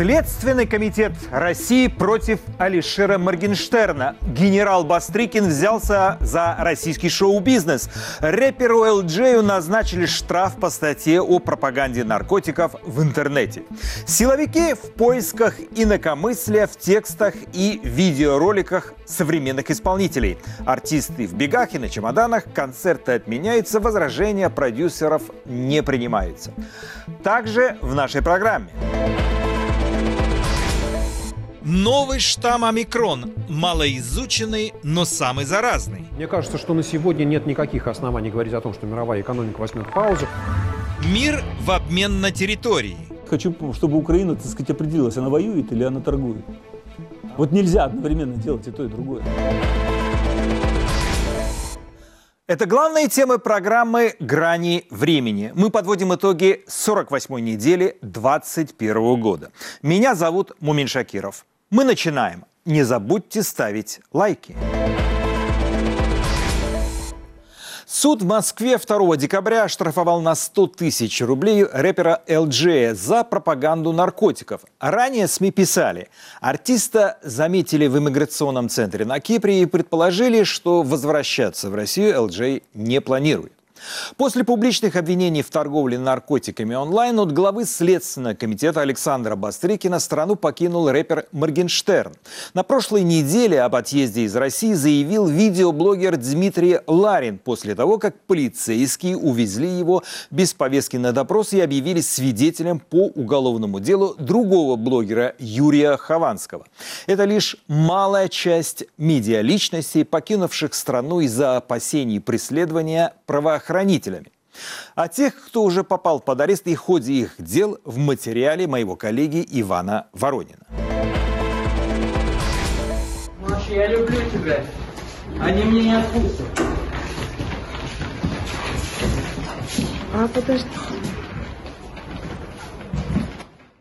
Следственный комитет России против Алишера Моргенштерна. Генерал Бастрыкин взялся за российский шоу-бизнес. Рэперу ЛДЖею назначили штраф по статье о пропаганде наркотиков в интернете. Силовики в поисках инакомыслия в текстах и видеороликах современных исполнителей. Артисты в бегах и на чемоданах, концерты отменяются, возражения продюсеров не принимаются. Также в нашей программе. Новый штамм омикрон. Малоизученный, но самый заразный. Мне кажется, что на сегодня нет никаких оснований говорить о том, что мировая экономика возьмет паузу. Мир в обмен на территории. Хочу, чтобы Украина, так сказать, определилась, она воюет или она торгует. Вот нельзя одновременно делать и то, и другое. Это главные темы программы «Грани времени». Мы подводим итоги 48-й недели 2021 года. Меня зовут Мумин Шакиров. Мы начинаем. Не забудьте ставить лайки. Суд в Москве 2 декабря оштрафовал на 100 тысяч рублей рэпера LG за пропаганду наркотиков. Ранее СМИ писали, артиста заметили в иммиграционном центре на Кипре и предположили, что возвращаться в Россию LG не планирует. После публичных обвинений в торговле наркотиками онлайн от главы Следственного комитета Александра Бастрыкина страну покинул рэпер Моргенштерн. На прошлой неделе об отъезде из России заявил видеоблогер Дмитрий Ларин после того, как полицейские увезли его без повестки на допрос и объявили свидетелем по уголовному делу другого блогера Юрия Хованского. Это лишь малая часть медиаличностей, покинувших страну из-за опасений преследования правоохранителей правоохранителями. А тех, кто уже попал под арест и в ходе их дел в материале моего коллеги Ивана Воронина. Маша, я люблю тебя. Они меня не отпустят. А, подожди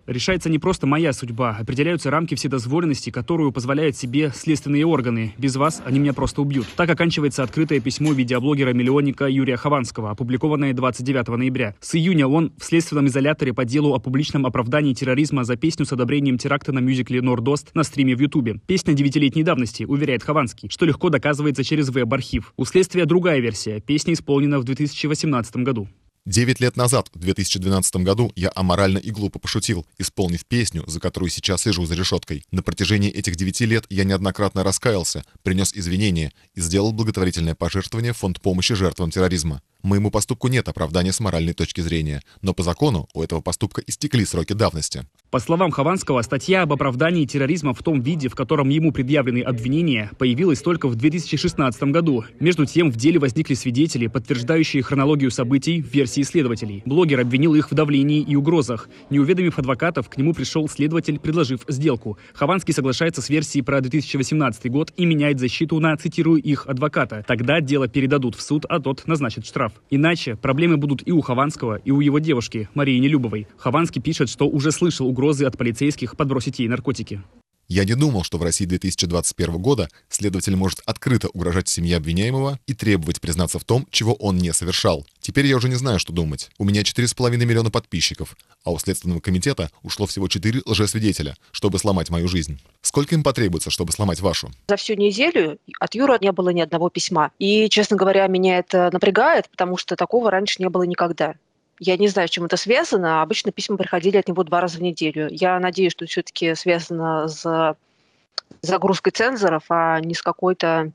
решается не просто моя судьба, определяются рамки вседозволенности, которую позволяют себе следственные органы. Без вас они меня просто убьют. Так оканчивается открытое письмо видеоблогера-миллионника Юрия Хованского, опубликованное 29 ноября. С июня он в следственном изоляторе по делу о публичном оправдании терроризма за песню с одобрением теракта на мюзикле «Нордост» на стриме в Ютубе. Песня девятилетней давности, уверяет Хованский, что легко доказывается через веб-архив. У следствия другая версия. Песня исполнена в 2018 году. Девять лет назад, в 2012 году, я аморально и глупо пошутил, исполнив песню, за которую сейчас сижу за решеткой. На протяжении этих девяти лет я неоднократно раскаялся, принес извинения и сделал благотворительное пожертвование в фонд помощи жертвам терроризма. Моему поступку нет оправдания с моральной точки зрения, но по закону у этого поступка истекли сроки давности. По словам Хованского, статья об оправдании терроризма в том виде, в котором ему предъявлены обвинения, появилась только в 2016 году. Между тем, в деле возникли свидетели, подтверждающие хронологию событий в версии следователей. Блогер обвинил их в давлении и угрозах. Не уведомив адвокатов, к нему пришел следователь, предложив сделку. Хованский соглашается с версией про 2018 год и меняет защиту на, цитирую, их адвоката. Тогда дело передадут в суд, а тот назначит штраф прав. Иначе проблемы будут и у Хованского, и у его девушки, Марии Нелюбовой. Хованский пишет, что уже слышал угрозы от полицейских подбросить ей наркотики. Я не думал, что в России 2021 года следователь может открыто угрожать семье обвиняемого и требовать признаться в том, чего он не совершал. Теперь я уже не знаю, что думать. У меня 4,5 миллиона подписчиков, а у Следственного комитета ушло всего 4 лжесвидетеля, чтобы сломать мою жизнь. Сколько им потребуется, чтобы сломать вашу? За всю неделю от Юры не было ни одного письма. И, честно говоря, меня это напрягает, потому что такого раньше не было никогда. Я не знаю, с чем это связано. Обычно письма приходили от него два раза в неделю. Я надеюсь, что все-таки связано с загрузкой цензоров, а не с какой-то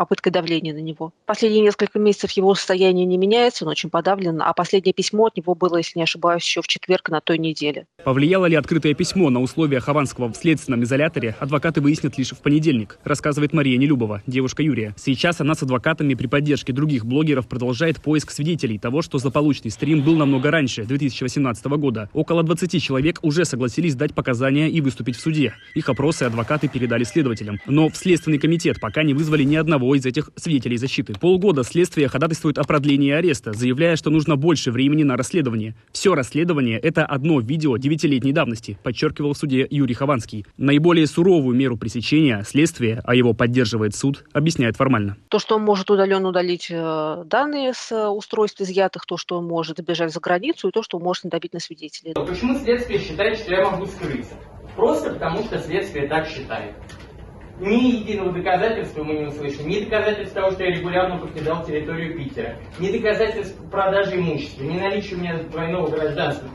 попыткой давления на него. Последние несколько месяцев его состояние не меняется, он очень подавлен, а последнее письмо от него было, если не ошибаюсь, еще в четверг на той неделе. Повлияло ли открытое письмо на условия Хованского в следственном изоляторе, адвокаты выяснят лишь в понедельник, рассказывает Мария Нелюбова, девушка Юрия. Сейчас она с адвокатами при поддержке других блогеров продолжает поиск свидетелей того, что злополучный стрим был намного раньше, 2018 года. Около 20 человек уже согласились дать показания и выступить в суде. Их опросы адвокаты передали следователям. Но в Следственный комитет пока не вызвали ни одного из этих свидетелей защиты. Полгода следствие ходатайствует о продлении ареста, заявляя, что нужно больше времени на расследование. Все расследование – это одно видео девятилетней давности, подчеркивал в суде Юрий Хованский. Наиболее суровую меру пресечения следствие, а его поддерживает суд, объясняет формально. То, что он может удаленно удалить э, данные с э, устройств изъятых, то, что он может бежать за границу, и то, что он может надавить на свидетелей. Почему следствие считает, что я могу скрыться? Просто потому, что следствие так считает. Ни единого доказательства мы не услышали. Ни доказательств того, что я регулярно покидал территорию Питера. Ни доказательств продажи имущества. Ни наличия у меня двойного гражданства.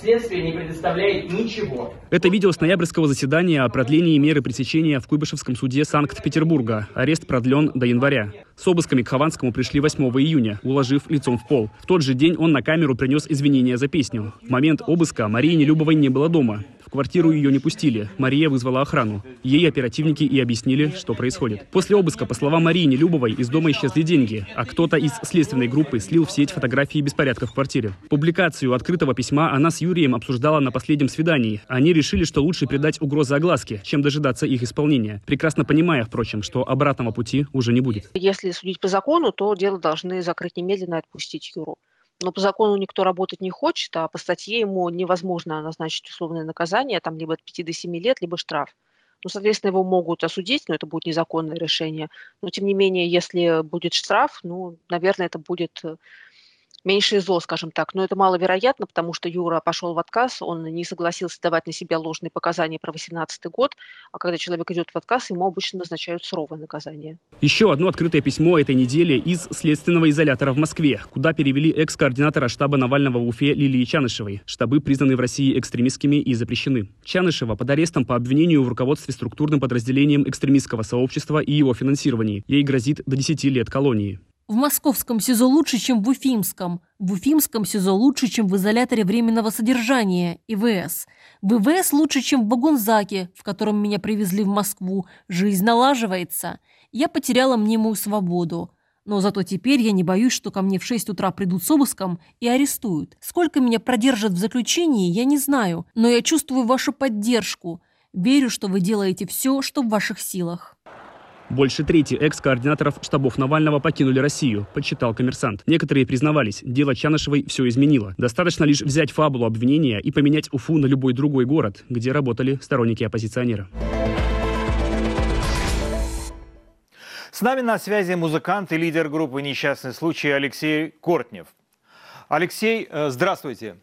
Следствие не предоставляет ничего. Это видео с ноябрьского заседания о продлении меры пресечения в Куйбышевском суде Санкт-Петербурга. Арест продлен до января. С обысками к Хованскому пришли 8 июня, уложив лицом в пол. В тот же день он на камеру принес извинения за песню. В момент обыска Марии Нелюбовой не было дома. В квартиру ее не пустили. Мария вызвала охрану. Ей оперативники и объяснили, что происходит. После обыска, по словам Марии Нелюбовой, из дома исчезли деньги, а кто-то из следственной группы слил в сеть фотографии беспорядков в квартире. Публикацию открытого письма она с Юрием обсуждала на последнем свидании. Они решили, что лучше придать угрозы огласке, чем дожидаться их исполнения, прекрасно понимая, впрочем, что обратного пути уже не будет. Если судить по закону, то дело должны закрыть немедленно и отпустить Юру но по закону никто работать не хочет, а по статье ему невозможно назначить условное наказание, там либо от 5 до 7 лет, либо штраф. Ну, соответственно, его могут осудить, но это будет незаконное решение. Но, тем не менее, если будет штраф, ну, наверное, это будет э, меньшее зло, скажем так. Но это маловероятно, потому что Юра пошел в отказ, он не согласился давать на себя ложные показания про 2018 год, а когда человек идет в отказ, ему обычно назначают суровое наказание. Еще одно открытое письмо этой недели из следственного изолятора в Москве, куда перевели экс-координатора штаба Навального в Уфе Лилии Чанышевой. Штабы признаны в России экстремистскими и запрещены. Чанышева под арестом по обвинению в руководстве структурным подразделением экстремистского сообщества и его финансировании. Ей грозит до 10 лет колонии. В московском СИЗО лучше, чем в Уфимском. В Уфимском СИЗО лучше, чем в изоляторе временного содержания, ИВС. В ИВС лучше, чем в Багунзаке, в котором меня привезли в Москву. Жизнь налаживается. Я потеряла мнимую свободу. Но зато теперь я не боюсь, что ко мне в 6 утра придут с обыском и арестуют. Сколько меня продержат в заключении, я не знаю, но я чувствую вашу поддержку. Верю, что вы делаете все, что в ваших силах. Больше трети экс-координаторов штабов Навального покинули Россию, подсчитал коммерсант. Некоторые признавались, дело Чанышевой все изменило. Достаточно лишь взять фабулу обвинения и поменять Уфу на любой другой город, где работали сторонники оппозиционера. С нами на связи музыкант и лидер группы «Несчастный случай» Алексей Кортнев. Алексей, э, здравствуйте.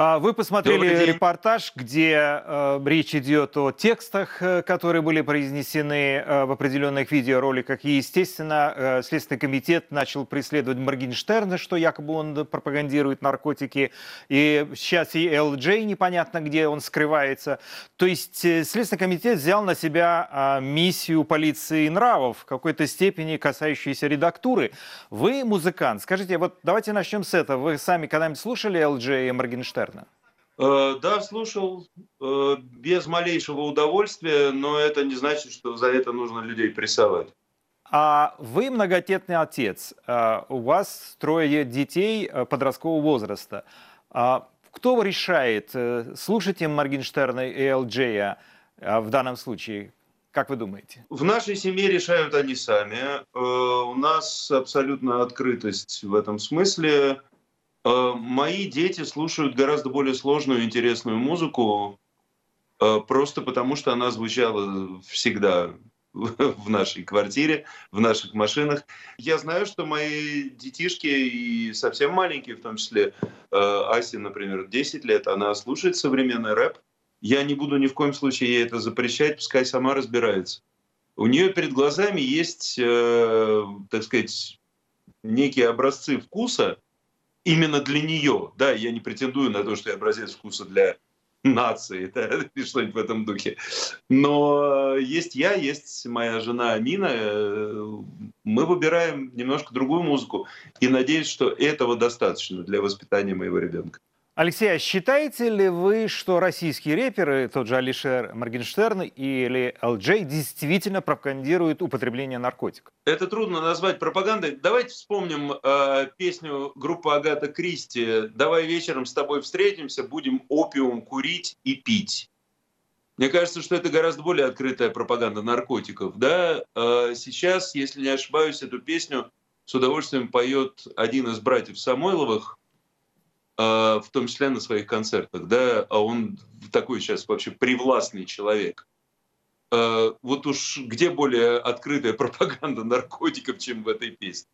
А, вы посмотрели репортаж, где э, речь идет о текстах, э, которые были произнесены э, в определенных видеороликах. И, естественно, э, Следственный комитет начал преследовать Моргенштерна, что якобы он пропагандирует наркотики. И сейчас и ЛД непонятно, где он скрывается. То есть э, Следственный комитет взял на себя э, миссию полиции нравов в какой-то степени касающейся редактуры. Вы музыкант. Скажите, вот давайте начнем с этого. Вы сами когда-нибудь слушали ЛД и Моргенштерна? Моргенштерна? Э, да, слушал э, без малейшего удовольствия, но это не значит, что за это нужно людей прессовать. А вы многодетный отец, э, у вас трое детей подросткового возраста. А кто решает, слушать им Моргенштерна и Элджея в данном случае? Как вы думаете? В нашей семье решают они сами. У нас абсолютно открытость в этом смысле. Э, мои дети слушают гораздо более сложную интересную музыку, э, просто потому что она звучала всегда в нашей квартире, в наших машинах. Я знаю, что мои детишки и совсем маленькие, в том числе э, Асе, например, 10 лет, она слушает современный рэп. Я не буду ни в коем случае ей это запрещать, пускай сама разбирается. У нее перед глазами есть, так сказать, некие образцы вкуса, именно для нее. Да, я не претендую на то, что я образец вкуса для нации, да, или что-нибудь в этом духе. Но есть я, есть моя жена Амина. Э, мы выбираем немножко другую музыку. И надеюсь, что этого достаточно для воспитания моего ребенка. Алексей, а считаете ли вы, что российские рэперы, тот же Алишер Моргенштерн или LJ, действительно пропагандируют употребление наркотиков? Это трудно назвать пропагандой. Давайте вспомним э, песню группы Агата Кристи «Давай вечером с тобой встретимся, будем опиум курить и пить». Мне кажется, что это гораздо более открытая пропаганда наркотиков. Да? Э, сейчас, если не ошибаюсь, эту песню с удовольствием поет один из братьев Самойловых, в том числе на своих концертах, да, а он такой сейчас вообще привластный человек. А, вот уж где более открытая пропаганда наркотиков, чем в этой песне.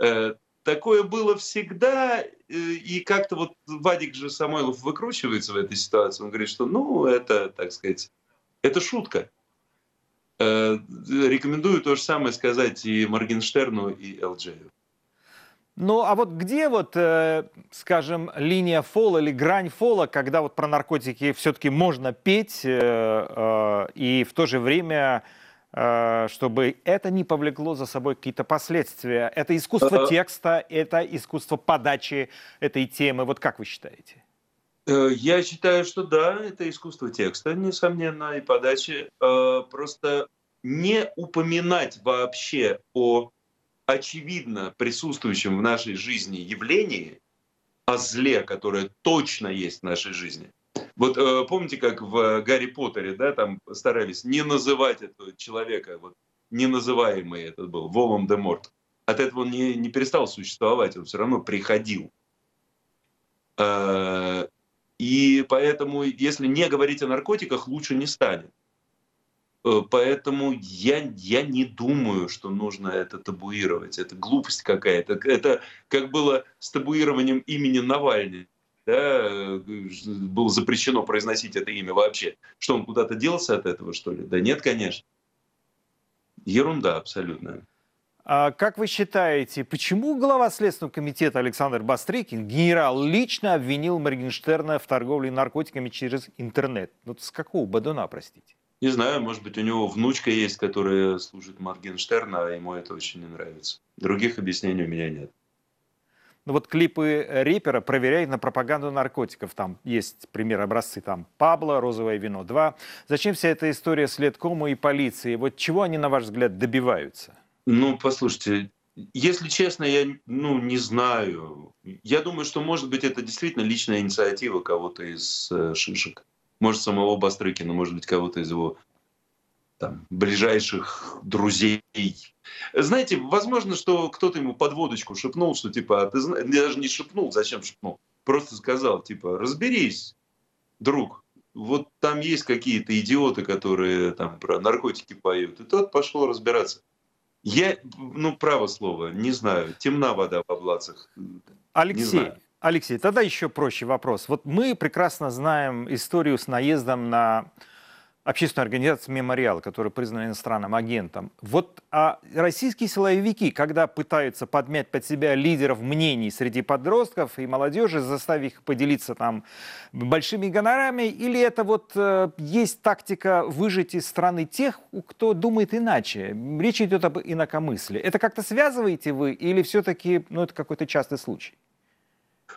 Э, такое было всегда, э, и как-то вот Вадик же Самойлов выкручивается в этой ситуации. Он говорит, что ну, это, так сказать, это шутка. Э, рекомендую то же самое сказать и Моргенштерну, и Элджею. Ну, а вот где вот, э, скажем, линия фола или грань фола, когда вот про наркотики все-таки можно петь, э, э, и в то же время, э, чтобы это не повлекло за собой какие-то последствия? Это искусство Э, текста, это искусство подачи этой темы. Вот как вы считаете? Э, Я считаю, что да, это искусство текста, несомненно, и подачи. Э, Просто не упоминать вообще о очевидно присутствующем в нашей жизни явлении, о зле, которое точно есть в нашей жизни. Вот э, помните, как в Гарри Поттере, да, там старались не называть этого человека, вот неназываемый этот был, Волан-де-Морт. От этого он не, не перестал существовать, он все равно приходил. Э, И поэтому, если не говорить о наркотиках, лучше не станет. Э, Поэтому я, я не думаю, что нужно это табуировать. Это глупость какая-то. Это как было с табуированием имени Навальный. Да, э, было запрещено произносить это имя вообще. Что он куда-то делся от этого, что ли? Да нет, конечно. Ерунда абсолютная. А как вы считаете, почему глава Следственного комитета Александр Бастрыкин, генерал, лично обвинил Моргенштерна в торговле наркотиками через интернет? Вот с какого бадуна, простите? Не знаю, может быть, у него внучка есть, которая служит Моргенштерна, а ему это очень не нравится. Других объяснений у меня нет. Ну вот клипы рэпера проверяют на пропаганду наркотиков. Там есть пример образцы там Пабло, Розовое вино 2. Зачем вся эта история следкому и полиции? Вот чего они, на ваш взгляд, добиваются? Ну, послушайте, если честно, я ну, не знаю. Я думаю, что, может быть, это действительно личная инициатива кого-то из э, шишек. Может, самого Бастрыкина, может быть, кого-то из его там, ближайших друзей. Знаете, возможно, что кто-то ему подводочку шепнул, что типа, а ты знаешь, даже не шепнул, зачем шепнул? Просто сказал, типа, разберись, друг, вот там есть какие-то идиоты, которые там про наркотики поют. И тот пошел разбираться. Я, ну, право слово, не знаю. Темна вода в облацах. Алексей. Алексей, тогда еще проще вопрос. Вот мы прекрасно знаем историю с наездом на общественную организацию «Мемориал», которая признана иностранным агентом. Вот а российские силовики, когда пытаются подмять под себя лидеров мнений среди подростков и молодежи, заставив их поделиться там большими гонорами, или это вот э, есть тактика выжить из страны тех, кто думает иначе? Речь идет об инакомыслии. Это как-то связываете вы или все-таки ну, это какой-то частый случай?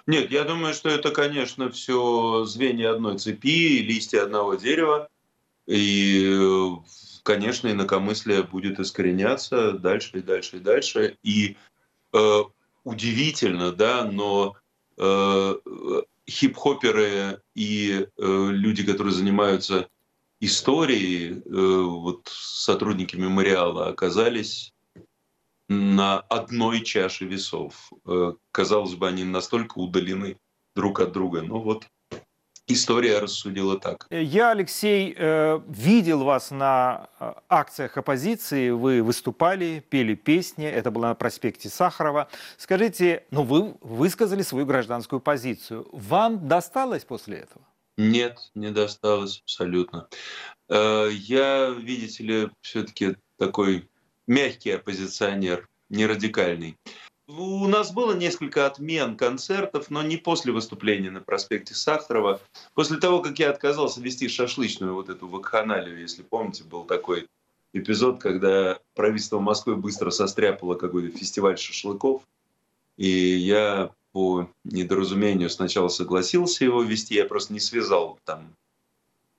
Нет, я думаю, что это, конечно, все звенья одной цепи, листья одного дерева. И, конечно, инакомыслие будет искореняться дальше и дальше и дальше. И э, удивительно, да, но э, хип-хоперы и э, люди, которые занимаются историей, э, вот сотрудники мемориала оказались на одной чаше весов. Э, Казалось бы, они настолько удалены друг от друга. Но вот история рассудила так. Я, Алексей, э, видел вас на э, акциях оппозиции, вы выступали, пели песни, это было на проспекте Сахарова. Скажите, ну вы высказали свою гражданскую позицию. Вам досталось после этого? Нет, не досталось абсолютно. Э, Я, видите ли, все-таки такой мягкий оппозиционер, не радикальный. У нас было несколько отмен концертов, но не после выступления на проспекте Сахарова. После того, как я отказался вести шашлычную вот эту вакханалию, если помните, был такой эпизод, когда правительство Москвы быстро состряпало какой-то фестиваль шашлыков. И я по недоразумению сначала согласился его вести, я просто не связал там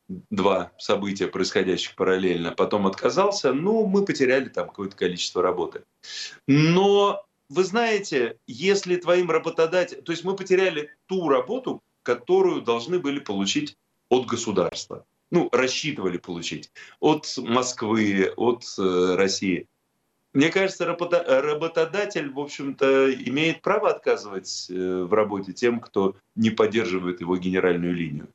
два события, происходящих параллельно, потом отказался, ну, мы потеряли там какое-то количество работы. Но вы знаете, если твоим работодателем... То есть мы потеряли ту работу, которую должны были получить от государства. Ну, рассчитывали получить. От Москвы, от э, России. Мне кажется, работодатель, в общем-то, имеет право отказывать э, в работе тем, кто не поддерживает его генеральную линию.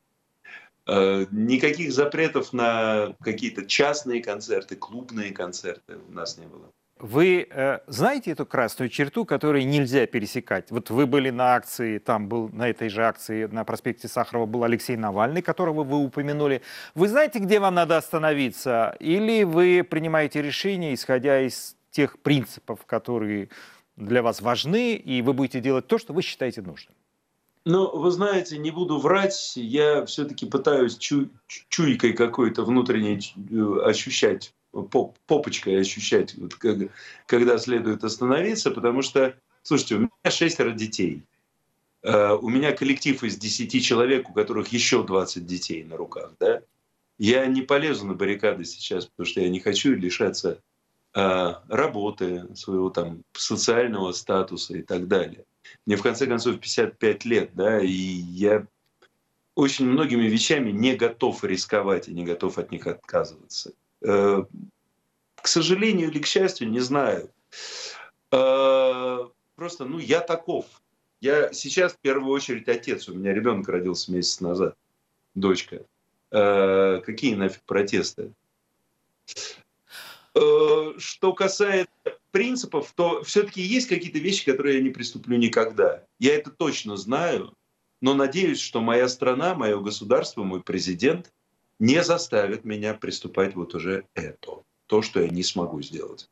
Э, Никаких запретов на какие-то частные концерты, клубные концерты у нас не было. вы э, знаете эту красную черту, которую нельзя пересекать? Вот вы были на акции, там был на этой же акции на проспекте Сахарова был Алексей Навальный, которого вы упомянули. Вы знаете, где вам надо остановиться? Или вы принимаете решение, исходя из тех принципов, которые для вас важны, и вы будете делать то, что вы считаете нужным? Ну, вы знаете, не буду врать, я все-таки пытаюсь чу чуйкой какой-то внутренней э, ощущать, поп попочкой ощущать, вот, когда следует остановиться, потому что, слушайте, у меня шестеро детей. Uh, у меня коллектив из 10 человек, у которых еще 20 детей на руках. Да? Я не полезу на баррикады сейчас, потому что я не хочу лишаться uh, работы, своего там социального статуса и так далее. Мне в конце концов 55 лет, да, и я очень многими вещами не готов рисковать и не готов от них отказываться. Э, к сожалению или к счастью, не знаю. Э, просто, ну, я таков. Я сейчас в первую очередь отец. У меня ребенок родился месяц назад, дочка. Э, какие нафиг протесты? Что касается принципов, то все-таки есть какие-то вещи, которые я не приступлю никогда. Я это точно знаю, но надеюсь, что моя страна, мое государство, мой президент не заставят меня приступать вот уже это, то, что я не смогу сделать.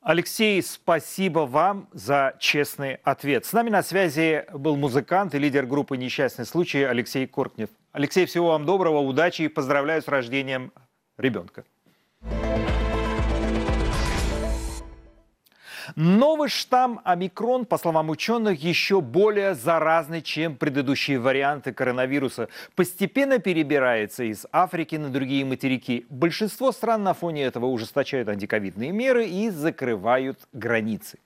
Алексей, спасибо вам за честный ответ. С нами на связи был музыкант и лидер группы «Несчастный случай» Алексей Кортнев. Алексей, всего вам доброго, удачи и поздравляю с рождением ребенка. Новый штамм омикрон, по словам ученых, еще более заразный, чем предыдущие варианты коронавируса. Постепенно перебирается из Африки на другие материки. Большинство стран на фоне этого ужесточают антиковидные меры и закрывают границы.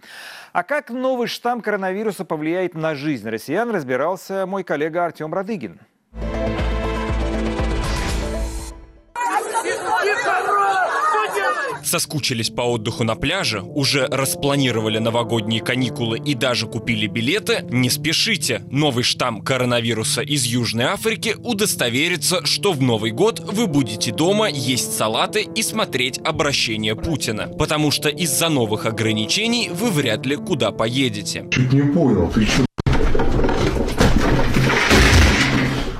А как новый штамм коронавируса повлияет на жизнь россиян, разбирался мой коллега Артем Радыгин. Соскучились по отдыху на пляже, уже распланировали новогодние каникулы и даже купили билеты, не спешите. Новый штамм коронавируса из Южной Африки удостоверится, что в Новый год вы будете дома есть салаты и смотреть обращение Путина. Потому что из-за новых ограничений вы вряд ли куда поедете. Чуть не понял, ты что?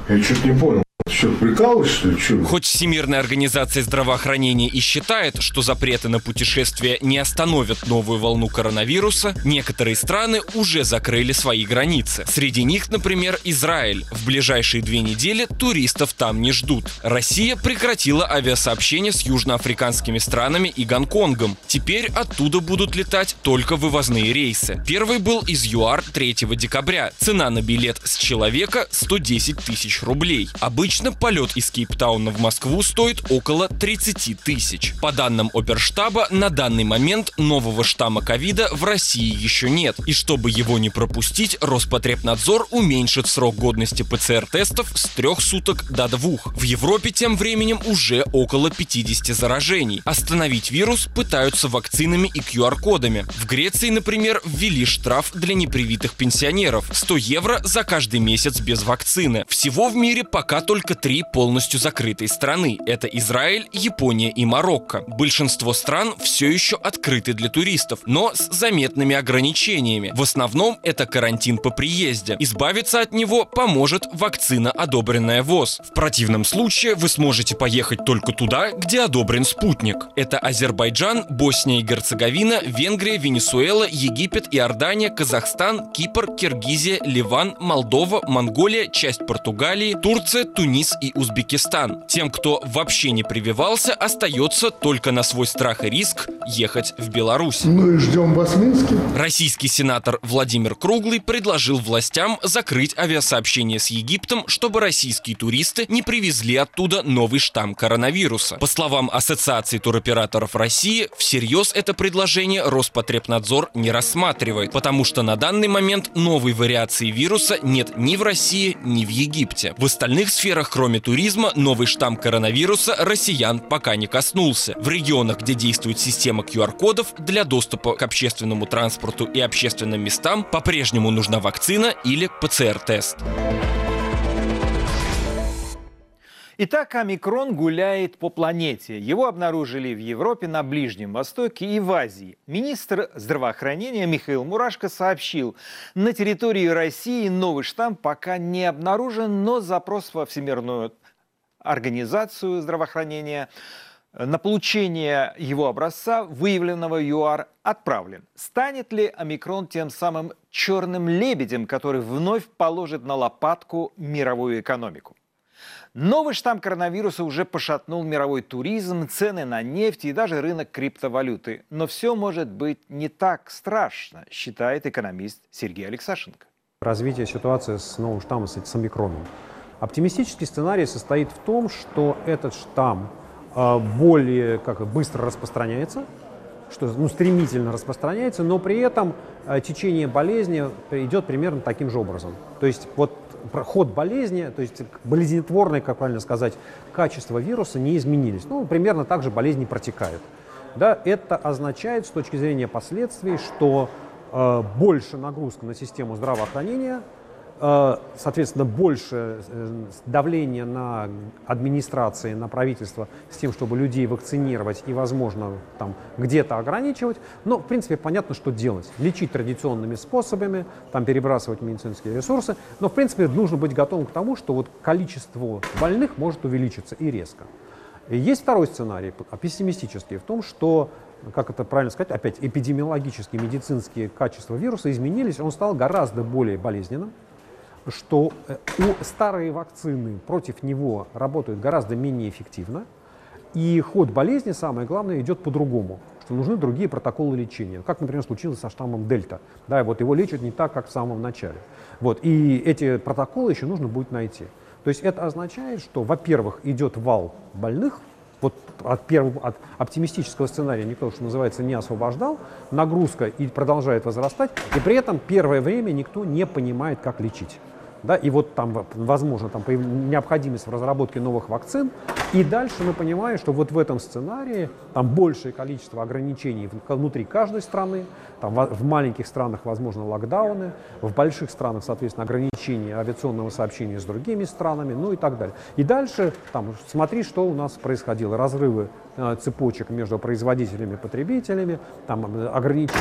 Я чуть не понял. Что, прикалываешься, что ли? Что? Хоть Всемирная организация здравоохранения и считает, что запреты на путешествия не остановят новую волну коронавируса, некоторые страны уже закрыли свои границы. Среди них, например, Израиль. В ближайшие две недели туристов там не ждут. Россия прекратила авиасообщение с южноафриканскими странами и Гонконгом. Теперь оттуда будут летать только вывозные рейсы. Первый был из ЮАР 3 декабря. Цена на билет с человека 110 тысяч рублей. Обычно Обычно полет из Кейптауна в Москву стоит около 30 тысяч. По данным оперштаба, на данный момент нового штамма ковида в России еще нет. И чтобы его не пропустить, Роспотребнадзор уменьшит срок годности ПЦР-тестов с трех суток до двух. В Европе тем временем уже около 50 заражений. Остановить вирус пытаются вакцинами и QR-кодами. В Греции, например, ввели штраф для непривитых пенсионеров – 100 евро за каждый месяц без вакцины. Всего в мире пока только только три полностью закрытые страны. Это Израиль, Япония и Марокко. Большинство стран все еще открыты для туристов, но с заметными ограничениями. В основном это карантин по приезде. Избавиться от него поможет вакцина, одобренная ВОЗ. В противном случае вы сможете поехать только туда, где одобрен спутник. Это Азербайджан, Босния и Герцеговина, Венгрия, Венесуэла, Египет, Иордания, Казахстан, Кипр, Киргизия, Ливан, Молдова, Монголия, часть Португалии, Турция, Тунис, Тунис и Узбекистан. Тем, кто вообще не прививался, остается только на свой страх и риск ехать в Беларусь. Ну и ждем вас в Минске. Российский сенатор Владимир Круглый предложил властям закрыть авиасообщение с Египтом, чтобы российские туристы не привезли оттуда новый штамм коронавируса. По словам Ассоциации туроператоров России, всерьез это предложение Роспотребнадзор не рассматривает, потому что на данный момент новой вариации вируса нет ни в России, ни в Египте. В остальных сферах странах, кроме туризма, новый штамм коронавируса россиян пока не коснулся. В регионах, где действует система QR-кодов, для доступа к общественному транспорту и общественным местам по-прежнему нужна вакцина или ПЦР-тест. Итак, омикрон гуляет по планете. Его обнаружили в Европе, на Ближнем Востоке и в Азии. Министр здравоохранения Михаил Мурашко сообщил, на территории России новый штамм пока не обнаружен, но запрос во Всемирную организацию здравоохранения на получение его образца, выявленного ЮАР, отправлен. Станет ли омикрон тем самым черным лебедем, который вновь положит на лопатку мировую экономику? Новый штамм коронавируса уже пошатнул мировой туризм, цены на нефть и даже рынок криптовалюты. Но все может быть не так страшно, считает экономист Сергей Алексашенко. Развитие ситуации с новым штаммом, с омикроном. Оптимистический сценарий состоит в том, что этот штамм э, более как, быстро распространяется, что ну, стремительно распространяется, но при этом э, течение болезни идет примерно таким же образом. То есть вот ход болезни, то есть болезнетворное, как правильно сказать, качество вируса не изменились. Ну, примерно так же болезни протекают. Да, это означает с точки зрения последствий, что э, больше нагрузка на систему здравоохранения соответственно, больше э, давления на администрации, на правительство с тем, чтобы людей вакцинировать и, возможно, там где-то ограничивать. Но, в принципе, понятно, что делать. Лечить традиционными способами, там перебрасывать медицинские ресурсы. Но, в принципе, нужно быть готовым к тому, что вот количество больных может увеличиться и резко. И есть второй сценарий, пессимистический, в том, что как это правильно сказать, опять эпидемиологические, медицинские качества вируса изменились, он стал гораздо более болезненным, что э, у старые вакцины против него работают гораздо менее эффективно, и ход болезни, самое главное, идет по-другому, что нужны другие протоколы лечения. Как, например, случилось со штаммом Дельта. Да, и вот его лечат не так, как в самом начале. Вот, и эти протоколы еще нужно будет найти. То есть это означает, что, во-первых, идет вал больных, вот от, первого, от оптимистического сценария никто, что называется, не освобождал, нагрузка и продолжает возрастать, и при этом первое время никто не понимает, как лечить да, и вот там, возможно, там необходимость в разработке новых вакцин, и дальше мы понимаем, что вот в этом сценарии там большее количество ограничений внутри каждой страны, там в маленьких странах, возможно, локдауны, в больших странах, соответственно, ограничения авиационного сообщения с другими странами, ну и так далее. И дальше там смотри, что у нас происходило, разрывы цепочек между производителями и потребителями, там э, ограничения,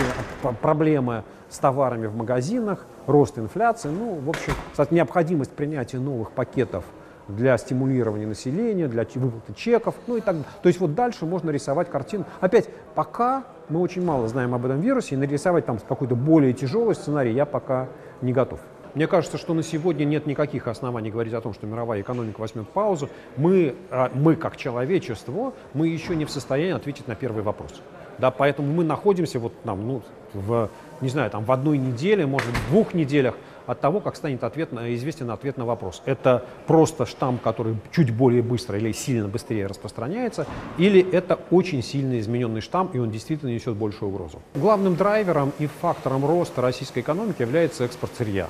проблемы с товарами в магазинах, рост инфляции, ну, в общем, необходимость принятия новых пакетов для стимулирования населения, для выплаты чеков, ну и так далее. То есть вот дальше можно рисовать картину. Опять, пока мы очень мало знаем об этом вирусе, и нарисовать там какой-то более тяжелый сценарий я пока не готов. Мне кажется, что на сегодня нет никаких оснований говорить о том, что мировая экономика возьмет паузу. Мы, а, мы как человечество, мы еще не в состоянии ответить на первый вопрос. Да, поэтому мы находимся вот там, ну, в, не знаю, там в одной неделе, может, в двух неделях от того, как станет ответ на, известен ответ на вопрос. Это просто штамм, который чуть более быстро или сильно быстрее распространяется, или это очень сильно измененный штамм, и он действительно несет большую угрозу. Главным драйвером и фактором роста российской экономики является экспорт сырья.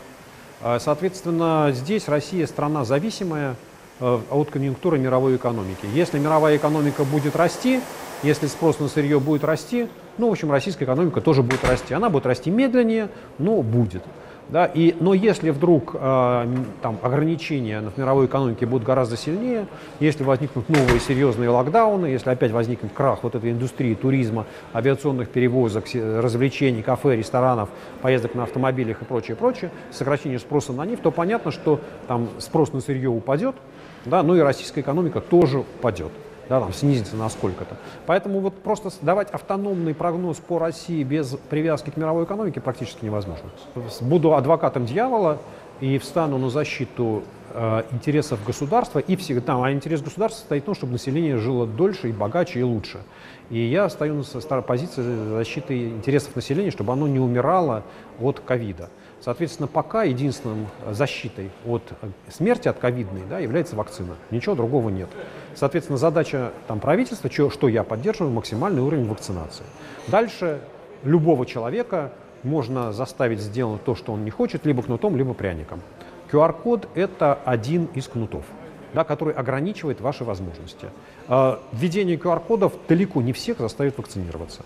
А, соответственно, здесь Россия страна зависимая э, от конъюнктуры мировой экономики. Если мировая экономика будет расти, если спрос на сырье будет расти, ну, в общем, российская экономика тоже будет расти. Она будет расти медленнее, но будет. Да, и, но если вдруг э, там, ограничения в мировой экономике будут гораздо сильнее, если возникнут новые серьезные локдауны, если опять возникнет крах вот этой индустрии туризма, авиационных перевозок, развлечений, кафе, ресторанов, поездок на автомобилях и прочее, прочее, сокращение спроса на нефть, то понятно, что там спрос на сырье упадет, да, ну и российская экономика тоже упадет да, там, снизится на сколько-то. Поэтому вот просто давать автономный прогноз по России без привязки к мировой экономике практически невозможно. Буду адвокатом дьявола и встану на защиту э, интересов государства и всегда, а интерес государства состоит в том, чтобы население жило дольше и богаче и лучше. И я стою на позиции защиты интересов населения, чтобы оно не умирало от ковида. Соответственно, пока единственным защитой от смерти от ковидной да, является вакцина. Ничего другого нет. Соответственно, задача там, правительства, что, что я поддерживаю, максимальный уровень вакцинации. Дальше любого человека можно заставить сделать то, что он не хочет, либо кнутом, либо пряником. QR-код – это один из кнутов, да, который ограничивает ваши возможности. А, введение QR-кодов далеко не всех заставит вакцинироваться.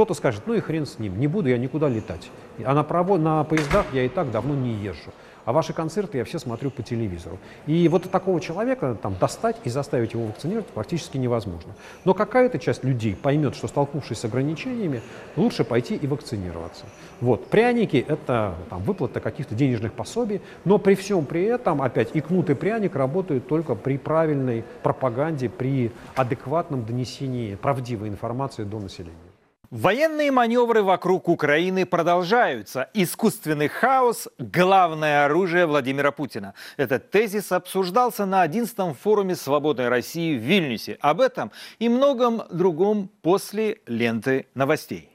Кто-то скажет, ну и хрен с ним, не буду я никуда летать. А на, право, на поездах я и так давно не езжу. а ваши концерты я все смотрю по телевизору. И вот такого человека там достать и заставить его вакцинировать практически невозможно. Но какая-то часть людей поймет, что столкнувшись с ограничениями, лучше пойти и вакцинироваться. Вот. Пряники – это там, выплата каких-то денежных пособий, но при всем при этом, опять, и кнут, и пряник работают только при правильной пропаганде, при адекватном донесении правдивой информации до населения. Военные маневры вокруг Украины продолжаются. Искусственный хаос – главное оружие Владимира Путина. Этот тезис обсуждался на 11-м форуме «Свободной России» в Вильнюсе. Об этом и многом другом после ленты новостей.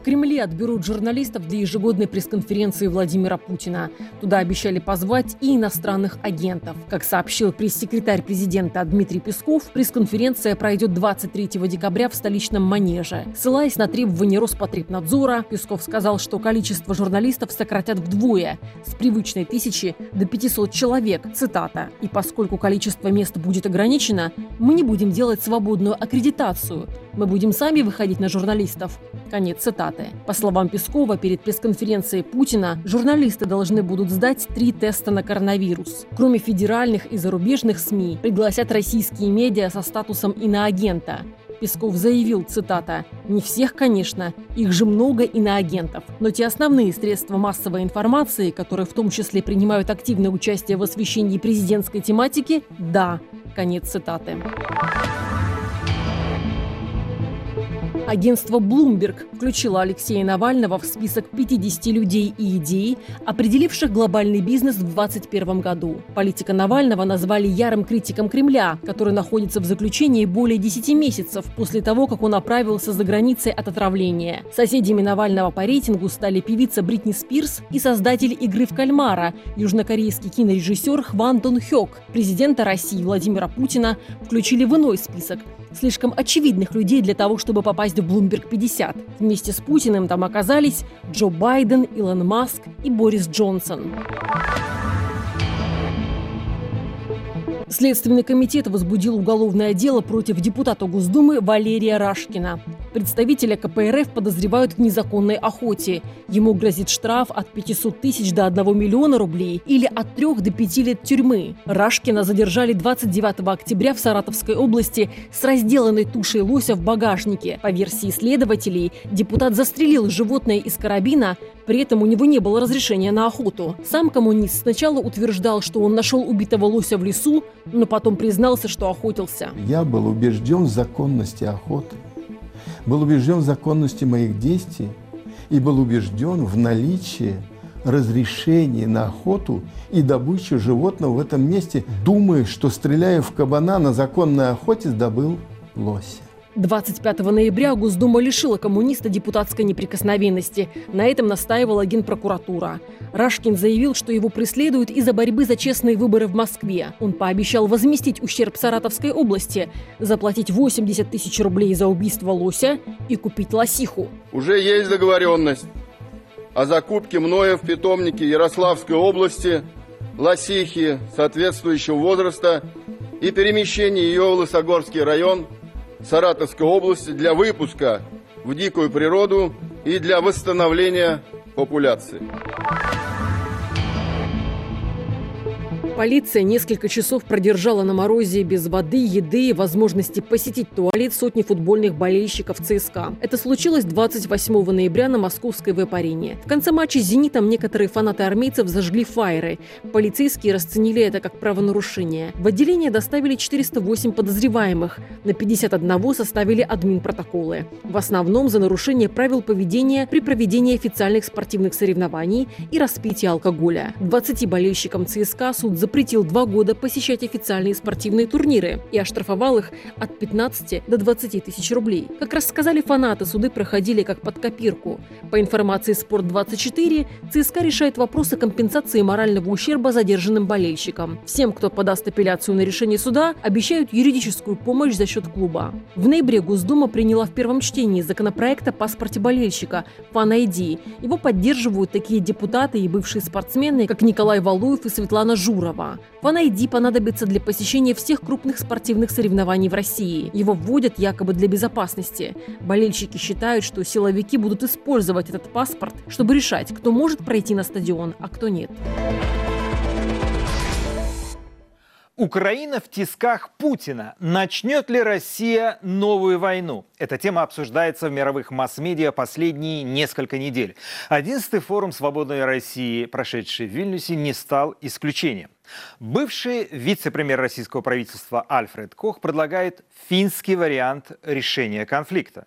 В Кремле отберут журналистов для ежегодной пресс-конференции Владимира Путина. Туда обещали позвать и иностранных агентов. Как сообщил пресс-секретарь президента Дмитрий Песков, пресс-конференция пройдет 23 декабря в столичном Манеже. Ссылаясь на требования Роспотребнадзора, Песков сказал, что количество журналистов сократят вдвое – с привычной тысячи до 500 человек, цитата. «И поскольку количество мест будет ограничено, мы не будем делать свободную аккредитацию. Мы будем сами выходить на журналистов». Конец цитаты. По словам Пескова, перед пресс-конференцией Путина журналисты должны будут сдать три теста на коронавирус. Кроме федеральных и зарубежных СМИ, пригласят российские медиа со статусом иноагента. Песков заявил, цитата, «Не всех, конечно, их же много иноагентов, но те основные средства массовой информации, которые в том числе принимают активное участие в освещении президентской тематики, да». Конец цитаты. Агентство Bloomberg включило Алексея Навального в список 50 людей и идей, определивших глобальный бизнес в 2021 году. Политика Навального назвали ярым критиком Кремля, который находится в заключении более 10 месяцев после того, как он оправился за границей от отравления. Соседями Навального по рейтингу стали певица Бритни Спирс и создатель «Игры в кальмара» южнокорейский кинорежиссер Хван Дон Хёк. Президента России Владимира Путина включили в иной список – слишком очевидных людей для того, чтобы попасть в Bloomberg 50. Вместе с Путиным там оказались Джо Байден, Илон Маск и Борис Джонсон. Следственный комитет возбудил уголовное дело против депутата Госдумы Валерия Рашкина. Представителя КПРФ подозревают в незаконной охоте. Ему грозит штраф от 500 тысяч до 1 миллиона рублей или от 3 до 5 лет тюрьмы. Рашкина задержали 29 октября в Саратовской области с разделанной тушей лося в багажнике. По версии следователей, депутат застрелил животное из карабина, при этом у него не было разрешения на охоту. Сам коммунист сначала утверждал, что он нашел убитого лося в лесу, но потом признался, что охотился. Я был убежден в законности охоты, был убежден в законности моих действий и был убежден в наличии разрешения на охоту и добычу животного в этом месте, думая, что стреляя в кабана на законной охоте, добыл лося. 25 ноября Госдума лишила коммуниста депутатской неприкосновенности. На этом настаивала Генпрокуратура. Рашкин заявил, что его преследуют из-за борьбы за честные выборы в Москве. Он пообещал возместить ущерб Саратовской области, заплатить 80 тысяч рублей за убийство лося и купить лосиху. Уже есть договоренность о закупке мною в питомнике Ярославской области лосихи соответствующего возраста и перемещении ее в Лысогорский район – Саратовской области для выпуска в дикую природу и для восстановления популяции. Полиция несколько часов продержала на морозе без воды, еды и возможности посетить туалет сотни футбольных болельщиков ЦСКА. Это случилось 28 ноября на московской веб-арене. В конце матча с «Зенитом» некоторые фанаты армейцев зажгли фаеры. Полицейские расценили это как правонарушение. В отделение доставили 408 подозреваемых. На 51 составили админ-протоколы. В основном за нарушение правил поведения при проведении официальных спортивных соревнований и распития алкоголя. 20 болельщикам ЦСКА суд запретил запретил два года посещать официальные спортивные турниры и оштрафовал их от 15 до 20 тысяч рублей. Как рассказали фанаты, суды проходили как под копирку. По информации «Спорт-24», ЦСКА решает вопросы компенсации морального ущерба задержанным болельщикам. Всем, кто подаст апелляцию на решение суда, обещают юридическую помощь за счет клуба. В ноябре Госдума приняла в первом чтении законопроект о паспорте болельщика «Фан ID». Его поддерживают такие депутаты и бывшие спортсмены, как Николай Валуев и Светлана Журова. Якова. Фан ID понадобится для посещения всех крупных спортивных соревнований в России. Его вводят якобы для безопасности. Болельщики считают, что силовики будут использовать этот паспорт, чтобы решать, кто может пройти на стадион, а кто нет. Украина в тисках Путина. Начнет ли Россия новую войну? Эта тема обсуждается в мировых масс-медиа последние несколько недель. Одиннадцатый форум «Свободной России», прошедший в Вильнюсе, не стал исключением. Бывший вице-премьер российского правительства Альфред Кох предлагает финский вариант решения конфликта.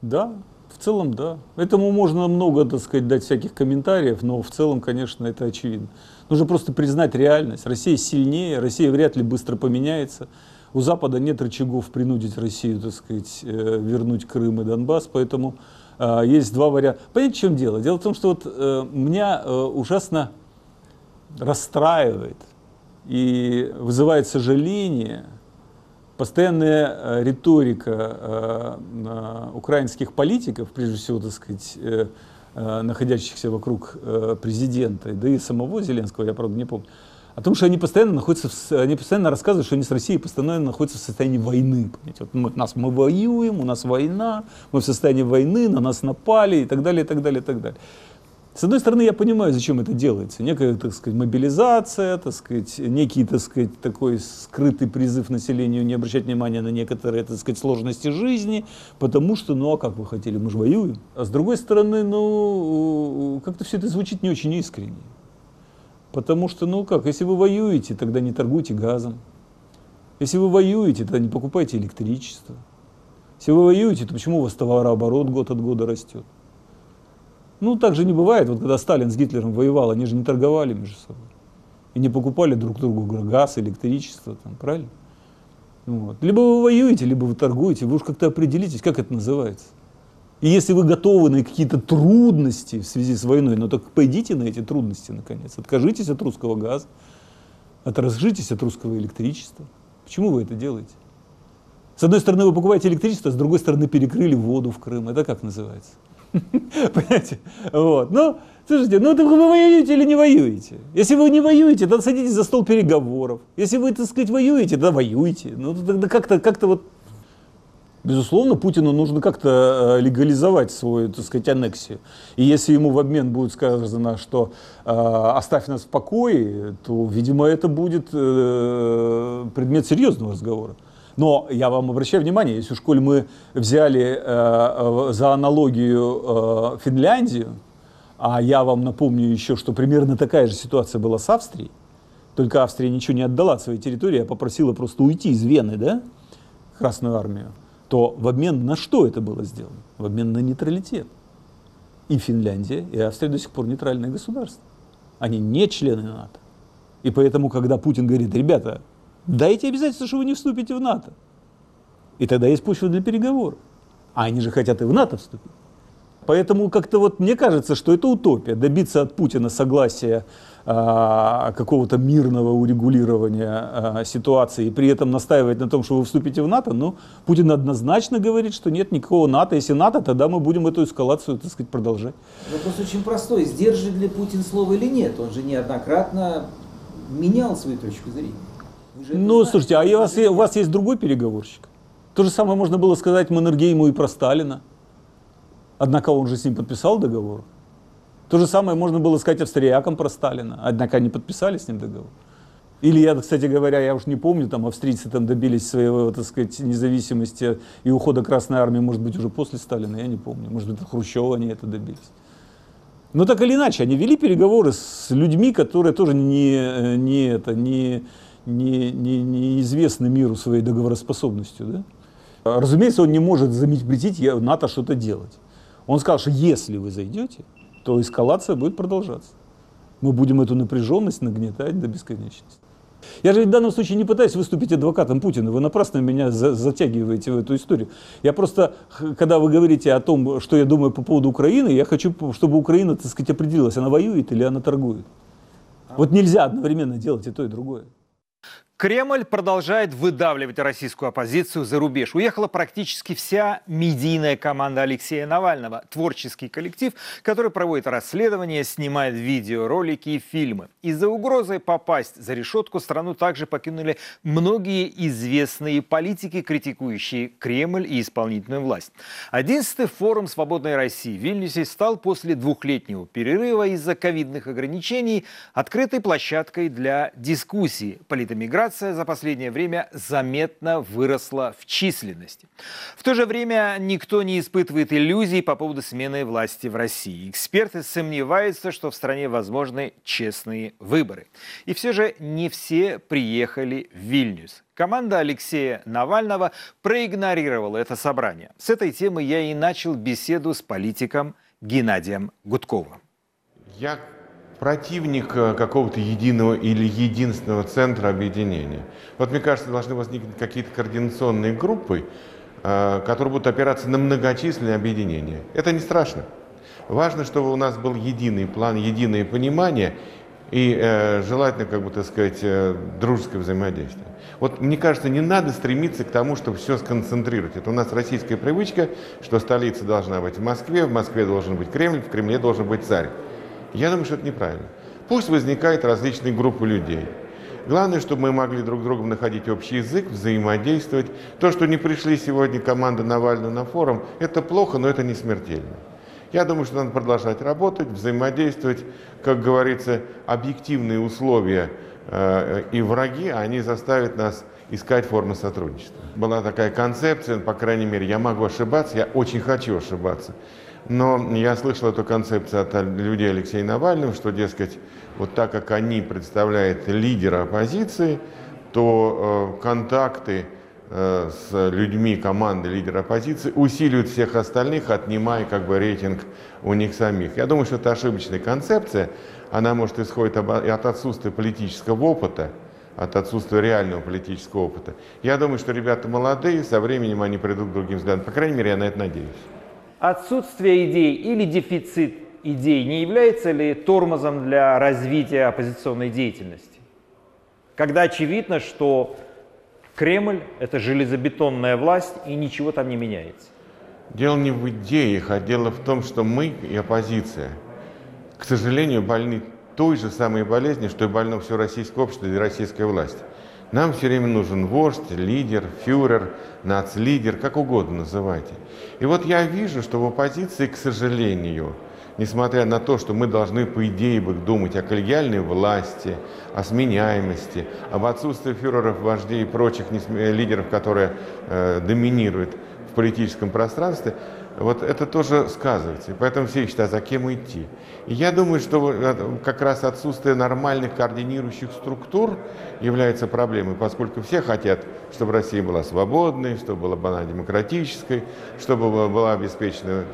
Да, в целом, да. Этому можно много, так сказать, дать всяких комментариев, но в целом, конечно, это очевидно. Нужно просто признать реальность. Россия сильнее, Россия вряд ли быстро поменяется. У Запада нет рычагов принудить Россию, так сказать, э, вернуть Крым и Донбасс, поэтому э, есть два варианта. Понимаете, в чем дело? Дело в том, что вот э, меня ужасно расстраивает и вызывает сожаление – постоянная э, риторика э, украинских политиков, прежде всего, так сказать, э, находящихся вокруг президента, да и самого Зеленского, я, правда, не помню, о том, что они постоянно находятся, в, они постоянно рассказывают, что они с Россией постоянно находятся в состоянии войны. Понимаете? Вот мы, нас, мы воюем, у нас война, мы в состоянии войны, на нас напали и так далее, и так далее, и так далее. С одной стороны, я понимаю, зачем это делается. Некая, так сказать, мобилизация, так сказать, некий, так сказать, такой скрытый призыв населению не обращать внимания на некоторые, так сказать, сложности жизни, потому что, ну, а как вы хотели, мы же воюем. А с другой стороны, ну, как-то все это звучит не очень искренне. Потому что, ну как, если вы воюете, тогда не торгуйте газом. Если вы воюете, тогда не покупайте электричество. Если вы воюете, то почему у вас товарооборот год от года растет? Ну, так же не бывает. Вот когда Сталин с Гитлером воевал, они же не торговали между собой. И не покупали друг другу газ, электричество, там, правильно? Вот. Либо вы воюете, либо вы торгуете. Вы уж как-то определитесь, как это называется. И если вы готовы на какие-то трудности в связи с войной, ну так пойдите на эти трудности, наконец. Откажитесь от русского газа, отражитесь от русского электричества. Почему вы это делаете? С одной стороны, вы покупаете электричество, с другой стороны, перекрыли воду в Крым. Это как называется? Понимаете? Вот. Ну, слушайте, ну вы воюете или не воюете? Если вы не воюете, то садитесь за стол переговоров. Если вы, так сказать, воюете, тогда воюйте. Ну, тогда как-то как вот Безусловно, Путину нужно как-то э, легализовать свою, так сказать, аннексию. И если ему в обмен будет сказано, что э, оставь нас в покое, то, видимо, это будет э, предмет серьезного разговора. Но я вам обращаю внимание, если в школе мы взяли э, э, за аналогию э, Финляндию, а я вам напомню еще, что примерно такая же ситуация была с Австрией, только Австрия ничего не отдала от своей территории, а попросила просто уйти из Вены, да, Красную армию, то в обмен на что это было сделано? В обмен на нейтралитет. И Финляндия, и Австрия до сих пор нейтральные государства. Они не члены НАТО. И поэтому, когда Путин говорит, ребята, Дайте обязательство, что вы не вступите в НАТО. И тогда есть почва для переговоров. А они же хотят и в НАТО вступить. Поэтому как-то вот мне кажется, что это утопия. Добиться от Путина согласия э, какого-то мирного урегулирования э, ситуации и при этом настаивать на том, что вы вступите в НАТО, ну, Путин однозначно говорит, что нет никакого НАТО. Если НАТО, тогда мы будем эту эскалацию, так сказать, продолжать. Вопрос очень простой. Сдержит ли Путин слово или нет? Он же неоднократно менял свою точку зрения. Ну, слушайте, а у вас, у вас есть другой переговорщик? То же самое можно было сказать Маннергейму и про Сталина. Однако он же с ним подписал договор. То же самое можно было сказать австриякам про Сталина. Однако они подписали с ним договор. Или я, кстати говоря, я уж не помню, там австрийцы там добились своего, так сказать, независимости и ухода Красной Армии, может быть, уже после Сталина, я не помню. Может быть, Хрущева они это добились. Но так или иначе, они вели переговоры с людьми, которые тоже не, не, это, не, не, не, неизвестны миру своей договороспособностью. Да? Разумеется, он не может запретить НАТО что-то делать. Он сказал, что если вы зайдете, то эскалация будет продолжаться. Мы будем эту напряженность нагнетать до бесконечности. Я же в данном случае не пытаюсь выступить адвокатом Путина, вы напрасно меня за затягиваете в эту историю. Я просто, когда вы говорите о том, что я думаю по поводу Украины, я хочу, чтобы Украина, так сказать, определилась, она воюет или она торгует. Вот нельзя одновременно делать и то, и другое. Кремль продолжает выдавливать российскую оппозицию за рубеж. Уехала практически вся медийная команда Алексея Навального, творческий коллектив, который проводит расследования, снимает видеоролики и фильмы. Из-за угрозы попасть за решетку страну также покинули многие известные политики, критикующие Кремль и исполнительную власть. Одиннадцатый форум «Свободной России» в Вильнюсе стал после двухлетнего перерыва из-за ковидных ограничений открытой площадкой для дискуссии политэмиграции Миграция за последнее время заметно выросла в численности. В то же время никто не испытывает иллюзий по поводу смены власти в России. Эксперты сомневаются, что в стране возможны честные выборы. И все же не все приехали в Вильнюс. Команда Алексея Навального проигнорировала это собрание. С этой темы я и начал беседу с политиком Геннадием Гудковым. Я противник э, какого-то единого или единственного центра объединения. Вот мне кажется, должны возникнуть какие-то координационные группы, э, которые будут опираться на многочисленные объединения. Это не страшно. Важно, чтобы у нас был единый план, единое понимание и э, желательно, как бы, так сказать, дружеское взаимодействие. Вот мне кажется, не надо стремиться к тому, чтобы все сконцентрировать. Это у нас российская привычка, что столица должна быть в Москве, в Москве должен быть Кремль, в Кремле должен быть царь. Я думаю, что это неправильно. Пусть возникают различные группы людей. Главное, чтобы мы могли друг с другом находить общий язык, взаимодействовать. То, что не пришли сегодня команда Навального на форум, это плохо, но это не смертельно. Я думаю, что надо продолжать работать, взаимодействовать. Как говорится, объективные условия э, и враги, они заставят нас искать формы сотрудничества. Была такая концепция, по крайней мере, я могу ошибаться, я очень хочу ошибаться. Но я слышал эту концепцию от людей Алексея Навального, что, дескать, вот так как они представляют лидера оппозиции, то э, контакты э, с людьми команды лидера оппозиции усиливают всех остальных, отнимая как бы рейтинг у них самих. Я думаю, что это ошибочная концепция. Она может исходить от отсутствия политического опыта, от отсутствия реального политического опыта. Я думаю, что ребята молодые, со временем они придут к другим взглядам. По крайней мере, я на это надеюсь. Отсутствие идей или дефицит идей не является ли тормозом для развития оппозиционной деятельности? Когда очевидно, что Кремль – это железобетонная власть и ничего там не меняется. Дело не в идеях, а дело в том, что мы и оппозиция, к сожалению, больны той же самой болезнью, что и больно все российское общество и российская власть. Нам все время нужен вождь, лидер, фюрер, нацлидер, как угодно называйте. И вот я вижу, что в оппозиции, к сожалению, несмотря на то, что мы должны, по идее, бы думать о коллегиальной власти, о сменяемости, об отсутствии фюреров, вождей и прочих лидеров, которые э, доминируют в политическом пространстве, вот это тоже сказывается. И поэтому все считают, за кем идти. Я думаю, что как раз отсутствие нормальных координирующих структур является проблемой, поскольку все хотят, чтобы Россия была свободной, чтобы была она демократической, чтобы была обеспечена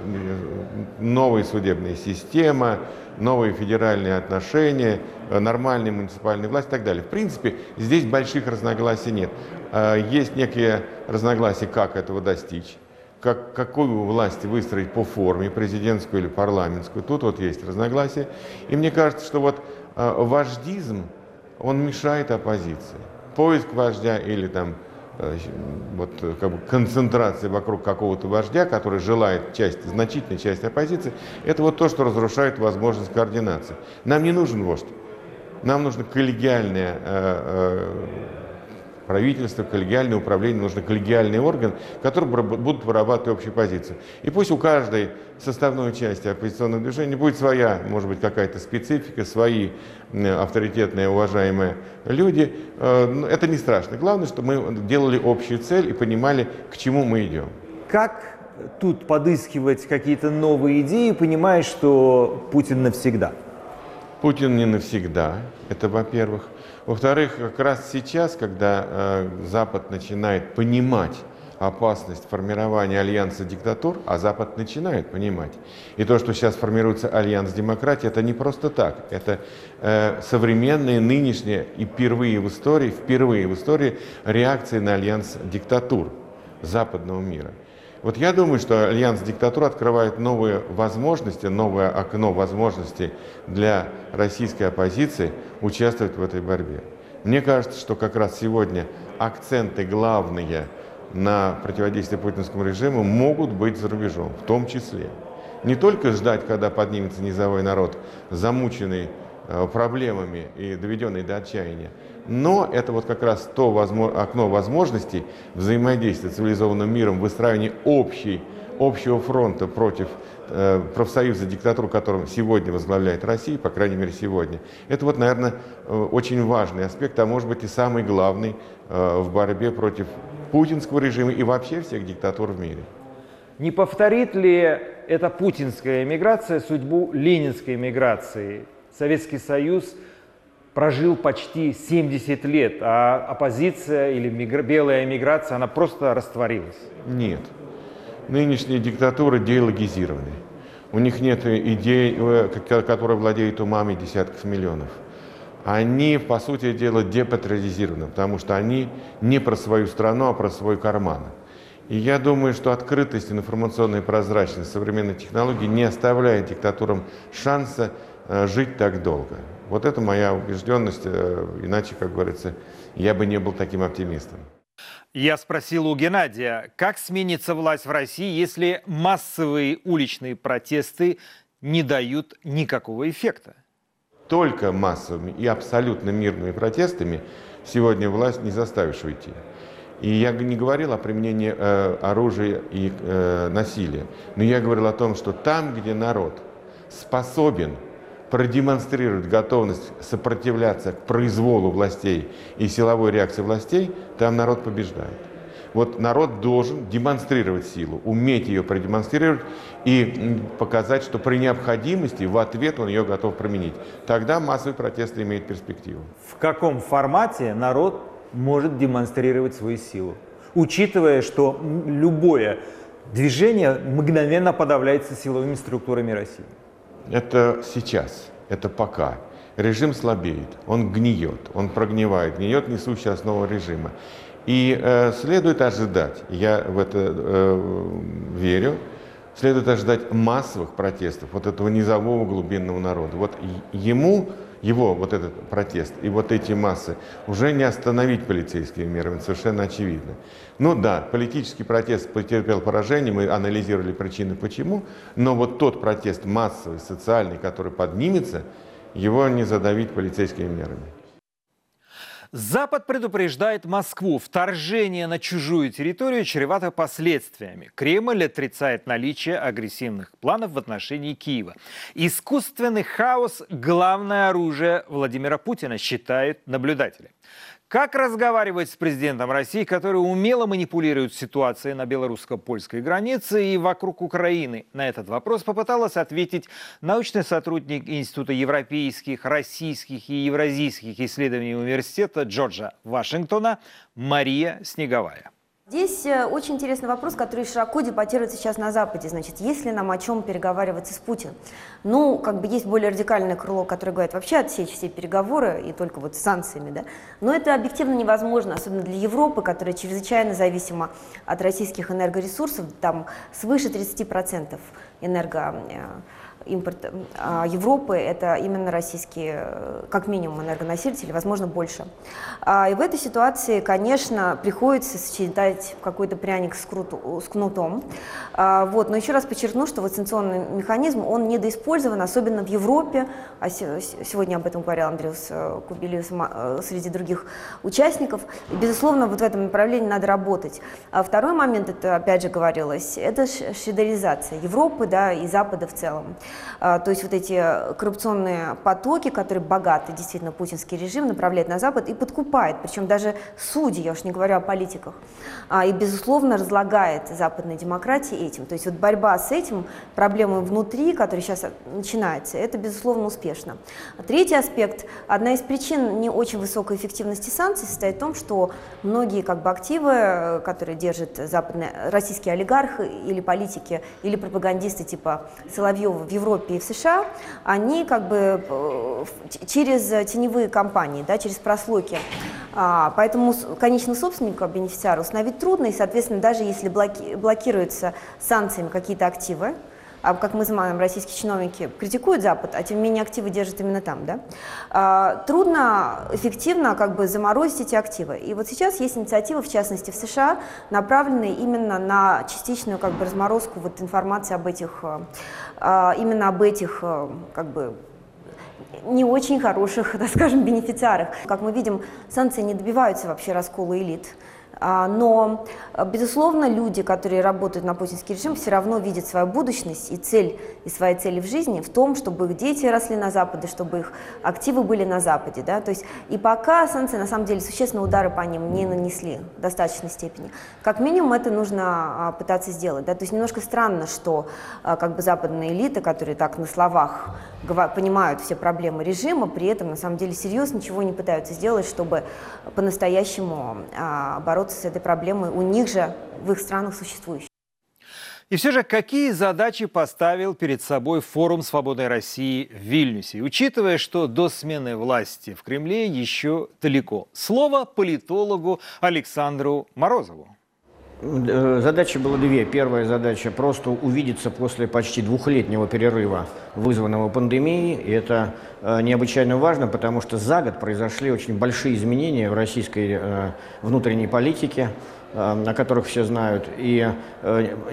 новая судебная система, новые федеральные отношения, нормальная муниципальная власть и так далее. В принципе, здесь больших разногласий нет. Есть некие разногласия, как этого достичь как, какую власть выстроить по форме, президентскую или парламентскую. Тут вот есть разногласия. И мне кажется, что вот э, вождизм, он мешает оппозиции. Поиск вождя или там э, вот, как бы концентрация вокруг какого-то вождя, который желает часть, значительной части оппозиции, это вот то, что разрушает возможность координации. Нам не нужен вождь. Нам нужно коллегиальное э, э, правительство, коллегиальное управление, нужен коллегиальный орган, который будут вырабатывать общую позицию. И пусть у каждой составной части оппозиционного движения будет своя, может быть, какая-то специфика, свои авторитетные, уважаемые люди. Э, это не страшно. Главное, чтобы мы делали общую цель и понимали, к чему мы идем. Как тут подыскивать какие-то новые идеи, понимая, что Путин навсегда? Путин не навсегда, это во-первых. Во-вторых, как раз сейчас, когда э, Запад начинает понимать опасность формирования альянса диктатур, а Запад начинает понимать. И то, что сейчас формируется альянс демократии, это не просто так. Это э, современные, нынешние и впервые в истории, впервые в истории реакции на альянс диктатур западного мира. Вот я думаю, что альянс диктатур открывает новые возможности, новое окно возможностей для российской оппозиции участвовать в этой борьбе. Мне кажется, что как раз сегодня акценты главные на противодействие путинскому режиму могут быть за рубежом, в том числе. Не только ждать, когда поднимется низовой народ, замученный э, проблемами и доведенный до отчаяния, но это вот как раз то окно возможностей взаимодействия с цивилизованным миром, выстраивания общей, общего фронта против э, профсоюза, диктатуру, которым сегодня возглавляет Россия, по крайней мере сегодня. Это вот, наверное, э, очень важный аспект, а может быть и самый главный э, в борьбе против путинского режима и вообще всех диктатур в мире. Не повторит ли эта путинская эмиграция судьбу ленинской эмиграции? Советский Союз – прожил почти 70 лет, а оппозиция или мигра... белая эмиграция, она просто растворилась? Нет. Нынешние диктатуры деологизированы. У них нет идей, э, которые владеют умами десятков миллионов. Они, по сути дела, депатриотизированы, потому что они не про свою страну, а про свой карман. И я думаю, что открытость, информационная прозрачность современной технологии не оставляет диктатурам шанса жить так долго. Вот это моя убежденность, э, иначе, как говорится, я бы не был таким оптимистом. Я спросил у Геннадия, как сменится власть в России, если массовые уличные протесты не дают никакого эффекта? Только массовыми и абсолютно мирными протестами сегодня власть не заставишь уйти. И я не говорил о применении э, оружия и э, насилия, но я говорил о том, что там, где народ способен продемонстрирует готовность сопротивляться к произволу властей и силовой реакции властей, там народ побеждает. Вот народ должен демонстрировать силу, уметь ее продемонстрировать и показать, что при необходимости в ответ он ее готов применить. Тогда массовый протест имеет перспективу. В каком формате народ может демонстрировать свою силу? Учитывая, что любое движение мгновенно подавляется силовыми структурами России. Это сейчас, это пока. Режим слабеет, он гниет, он прогнивает, гниет несущая основа режима. И э, следует ожидать, я в это э, верю, следует ожидать массовых протестов вот этого низового глубинного народа. Вот ему его вот этот протест и вот эти массы уже не остановить полицейскими мерами, совершенно очевидно. Ну да, политический протест потерпел поражение, мы анализировали причины почему, но вот тот протест массовый, социальный, который поднимется, его не задавить полицейскими мерами. Запад предупреждает Москву. Вторжение на чужую территорию чревато последствиями. Кремль отрицает наличие агрессивных планов в отношении Киева. Искусственный хаос – главное оружие Владимира Путина, считают наблюдатели. Как разговаривать с президентом России, который умело манипулирует ситуацией на белорусско-польской границе и вокруг Украины? На этот вопрос попыталась ответить научный сотрудник Института европейских, российских и евразийских исследований университета Джорджа Вашингтона Мария Снеговая. Здесь э, очень интересный вопрос, который широко дебатируется сейчас на Западе. Значит, есть ли нам о чем переговариваться с Путиным? Ну, как бы есть более радикальное крыло, которое говорит вообще отсечь все переговоры и только вот с санкциями, да. Но это объективно невозможно, особенно для Европы, которая чрезвычайно зависима от российских энергоресурсов, там свыше 30% энерго э, импорт а, Европы – это именно российские, э, как минимум, энергоносители, возможно, больше. А, и в этой ситуации, конечно, приходится сочетать какой-то пряник с, круту, с кнутом. А, вот. Но еще раз подчеркну, что вот санкционный механизм, он недоиспользован, особенно в Европе. А сегодня об этом говорил Андреус э, Кубилиус э, среди других участников. И, безусловно, вот в этом направлении надо работать. А второй момент, это опять же говорилось, это шедеризация Европы да, и Запада в целом. А, то есть вот эти коррупционные потоки, которые богатый действительно путинский режим направляет на Запад и подкупает, причем даже судьи, я уж не говорю о политиках, а, и, безусловно, разлагает западной демократии этим. То есть вот борьба с этим, проблемой внутри, которая сейчас начинается, это, безусловно, успешно. Третий аспект, одна из причин не очень высокой эффективности санкций состоит в том, что многие как бы активы, которые держат западные, российские олигархи или политики, или пропагандисты типа Соловьева в Европе и в США, они как бы э, через теневые компании, да, через прослойки. А, поэтому конечному собственнику, бенефициару установить трудно, и, соответственно, даже если блоки, блокируются санкциями какие-то активы, а как мы знаем, российские чиновники критикуют Запад, а тем не менее активы держат именно там, да, а, трудно эффективно как бы заморозить эти активы. И вот сейчас есть инициатива, в частности в США, направленные именно на частичную как бы разморозку вот информации об этих, а, именно об этих как бы не очень хороших, так скажем, бенефициарах. Как мы видим, санкции не добиваются вообще раскола элит. А, но, безусловно, люди, которые работают на путинский режим, все равно видят свою будущность и цель, и свои цели в жизни в том, чтобы их дети росли на Западе, чтобы их активы были на Западе. Да? То есть, и пока санкции, на самом деле, существенные удары по ним не нанесли в достаточной степени. Как минимум, это нужно а, пытаться сделать. Да? То есть, немножко странно, что а, как бы западные элиты, которые так на словах понимают все проблемы режима, при этом, на самом деле, серьезно ничего не пытаются сделать, чтобы по-настоящему бороться бороться с этой проблемой у них же в их странах существующей. И все же, какие задачи поставил перед собой форум «Свободной России» в Вильнюсе, учитывая, что до смены власти в Кремле еще далеко? Слово политологу Александру Морозову. Э, задачи было две. Первая задача – просто увидеться после почти двухлетнего перерыва, вызванного пандемией. И это э, необычайно важно, потому что за год произошли очень большие изменения в российской э, внутренней политике, о которых все знают. И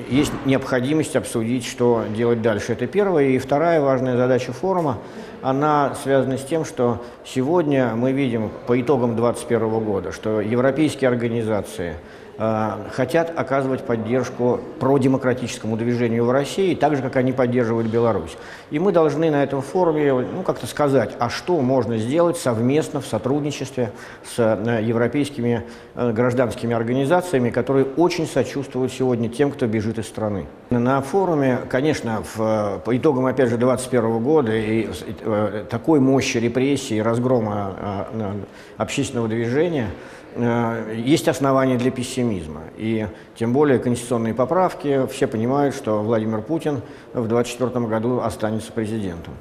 есть необходимость обсудить, что делать дальше. Это первая. И вторая важная задача форума, она связана с тем, что сегодня мы видим по итогам 2021 года, что европейские организации – Э, хотят оказывать поддержку продемократическому движению в России, так же, как они поддерживают Беларусь. И мы должны на этом форуме ну, как-то сказать, а что можно сделать совместно в сотрудничестве с э, европейскими э, гражданскими организациями, которые очень сочувствуют сегодня тем, кто бежит из страны. На форуме, конечно, в, по итогам, опять же, 2021 года и такой мощи репрессий, разгрома общественного движения, Э, есть основания для пессимизма. И тем более конституционные поправки, все понимают, что Владимир Путин в 2024 году останется президентом.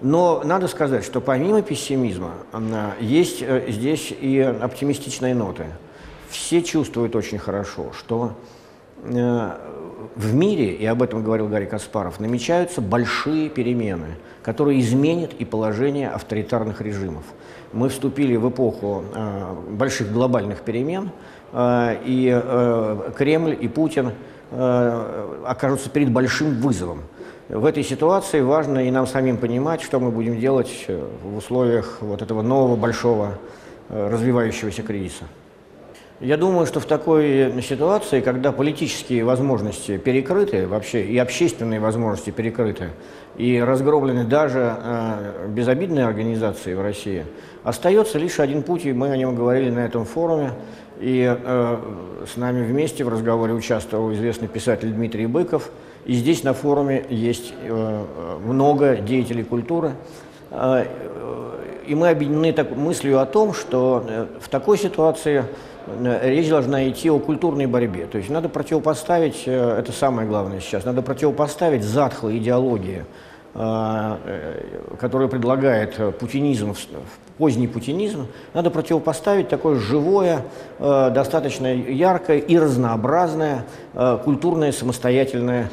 Но надо сказать, что помимо пессимизма э, есть э, здесь и оптимистичные ноты. Все чувствуют очень хорошо, что в мире, и об этом говорил Гарри Каспаров, намечаются большие перемены, которые изменят и положение авторитарных режимов мы вступили в эпоху э, больших глобальных перемен, э, и э, Кремль и Путин окажутся перед большим вызовом. В этой ситуации важно и нам самим понимать, что мы будем делать в условиях вот этого нового большого развивающегося кризиса. Я думаю, что в такой ситуации, когда политические возможности перекрыты вообще и общественные возможности перекрыты, и разгромлены даже э, безобидные организации в России, остается лишь один путь, и мы о нем говорили на этом форуме, и э, с нами вместе в разговоре участвовал известный писатель Дмитрий Быков, и здесь на форуме есть э, много деятелей культуры, э, и мы объединены так, мыслью о том, что э, в такой ситуации речь должна идти о культурной борьбе. То есть надо противопоставить, э, это самое главное сейчас, надо противопоставить затхлой идеологии, э, которую предлагает путинизм, поздний путинизм, надо противопоставить такое живое, достаточно яркое и разнообразное культурное самостоятельное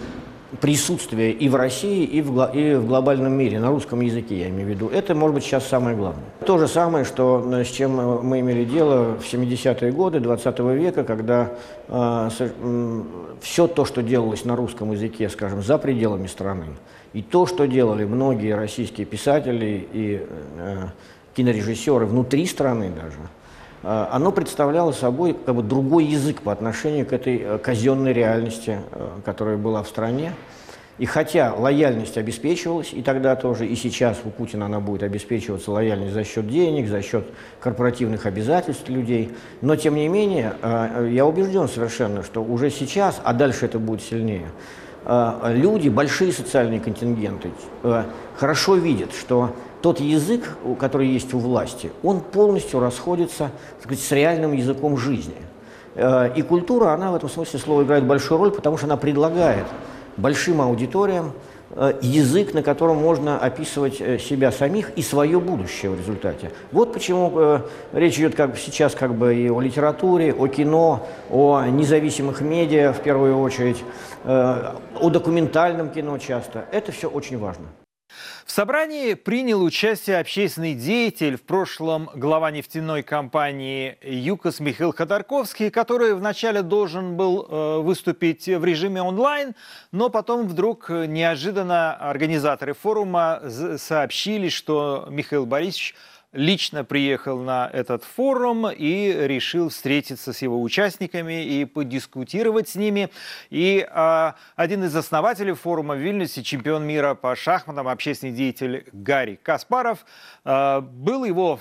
присутствие и в России, и в, и в глобальном мире, на русском языке я имею в виду. Это, может быть, сейчас самое главное. То же самое, что, э, с чем мы имели дело в 70-е годы 20 века, когда э, э, все то, что делалось на русском языке, скажем, за пределами страны, и то, что делали многие российские писатели и э, кинорежиссеры внутри страны даже – оно представляло собой как бы другой язык по отношению к этой э, казенной реальности, э, которая была в стране. И хотя лояльность обеспечивалась и тогда тоже, и сейчас у Путина она будет обеспечиваться лояльность за счет денег, за счет корпоративных обязательств людей, но тем не менее э, я убежден совершенно, что уже сейчас, а дальше это будет сильнее, люди, большие социальные контингенты, хорошо видят, что тот язык, который есть у власти, он полностью расходится сказать, с реальным языком жизни. Э, и культура, она в этом смысле слова играет большую роль, потому что она предлагает большим аудиториям э, язык, на котором можно описывать э, себя самих и свое будущее в результате. Вот почему речь идет как сейчас как бы и о литературе, о кино, о независимых медиа в первую очередь, о документальном кино часто. Это все очень важно. В собрании принял участие общественный деятель, в прошлом глава нефтяной компании ЮКОС Михаил Ходорковский, который вначале должен был э, выступить в режиме онлайн, но потом вдруг неожиданно организаторы форума сообщили, что Михаил Борисович лично приехал на этот форум и решил встретиться с его участниками и подискутировать с ними. И э, один из основателей форума в Вильнюсе, чемпион мира по шахматам, общественный деятель Гарри Каспаров, э, был его,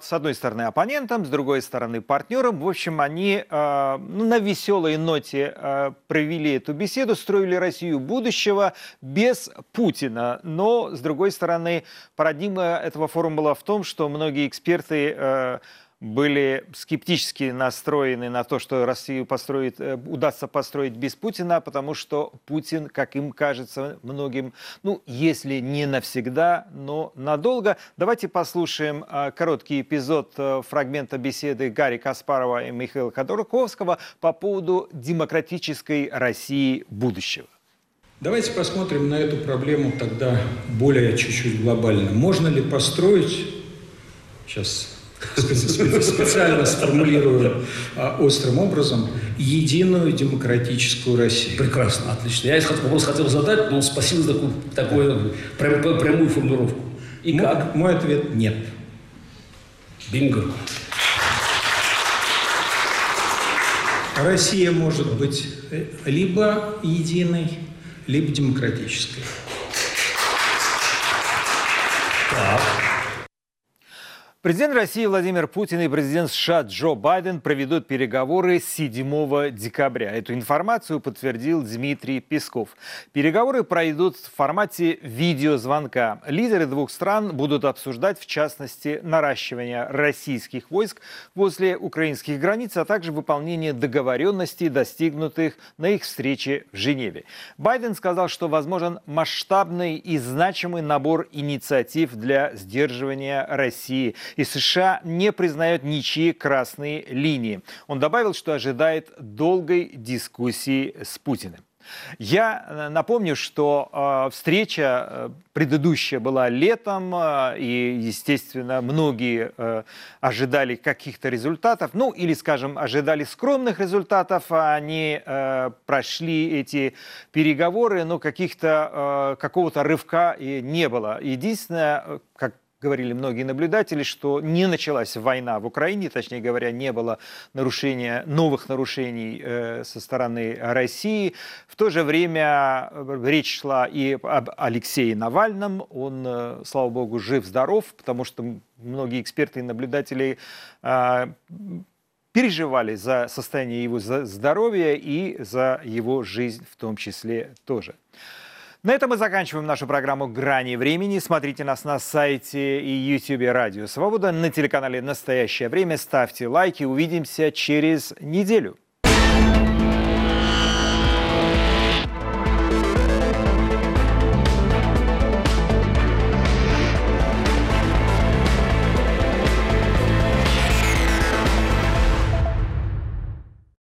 с одной стороны, оппонентом, с другой стороны, партнером. В общем, они э, на веселой ноте э, провели эту беседу, строили Россию будущего без Путина. Но, с другой стороны, парадигма этого форума была в том, что многие эксперты э, были скептически настроены на то, что Россию построит, э, удастся построить без Путина, потому что Путин, как им кажется многим, ну, если не навсегда, но надолго. Давайте послушаем э, короткий эпизод фрагмента беседы Гарри Каспарова и Михаила Ходорковского по поводу демократической России будущего. Давайте посмотрим на эту проблему тогда более чуть-чуть глобально. Можно ли построить сейчас специально сформулирую а, острым образом, единую демократическую Россию. Прекрасно, отлично. Я этот вопрос хотел задать, но спасибо за такую, такую прям, прямую формулировку. И мой, как? Мой ответ – нет. Бинго. Россия может быть либо единой, либо демократической. Так. Президент России Владимир Путин и президент США Джо Байден проведут переговоры 7 декабря. Эту информацию подтвердил Дмитрий Песков. Переговоры пройдут в формате видеозвонка. Лидеры двух стран будут обсуждать, в частности, наращивание российских войск возле украинских границ, а также выполнение договоренностей, достигнутых на их встрече в Женеве. Байден сказал, что возможен масштабный и значимый набор инициатив для сдерживания России – и США не признает ничьи красные линии. Он добавил, что ожидает долгой дискуссии с Путиным. Я э, напомню, что э, встреча э, предыдущая была летом, и, естественно, многие ожидали каких-то результатов, ну или, скажем, ожидали скромных результатов, а они прошли эти переговоры, но каких-то какого-то рывка и не было. Единственное, как говорили многие наблюдатели, что не началась война в Украине, точнее говоря, не было нарушения, новых нарушений э, со стороны России. В то же время э, речь шла и об Алексее Навальном. Он, э, слава богу, жив-здоров, потому что многие эксперты и наблюдатели э, переживали за состояние его здоровья и за его жизнь в том числе тоже. На этом мы заканчиваем нашу программу «Грани времени». Смотрите нас на сайте и YouTube Радио Свобода, на телеканале «Настоящее время». Ставьте лайки. Увидимся через неделю.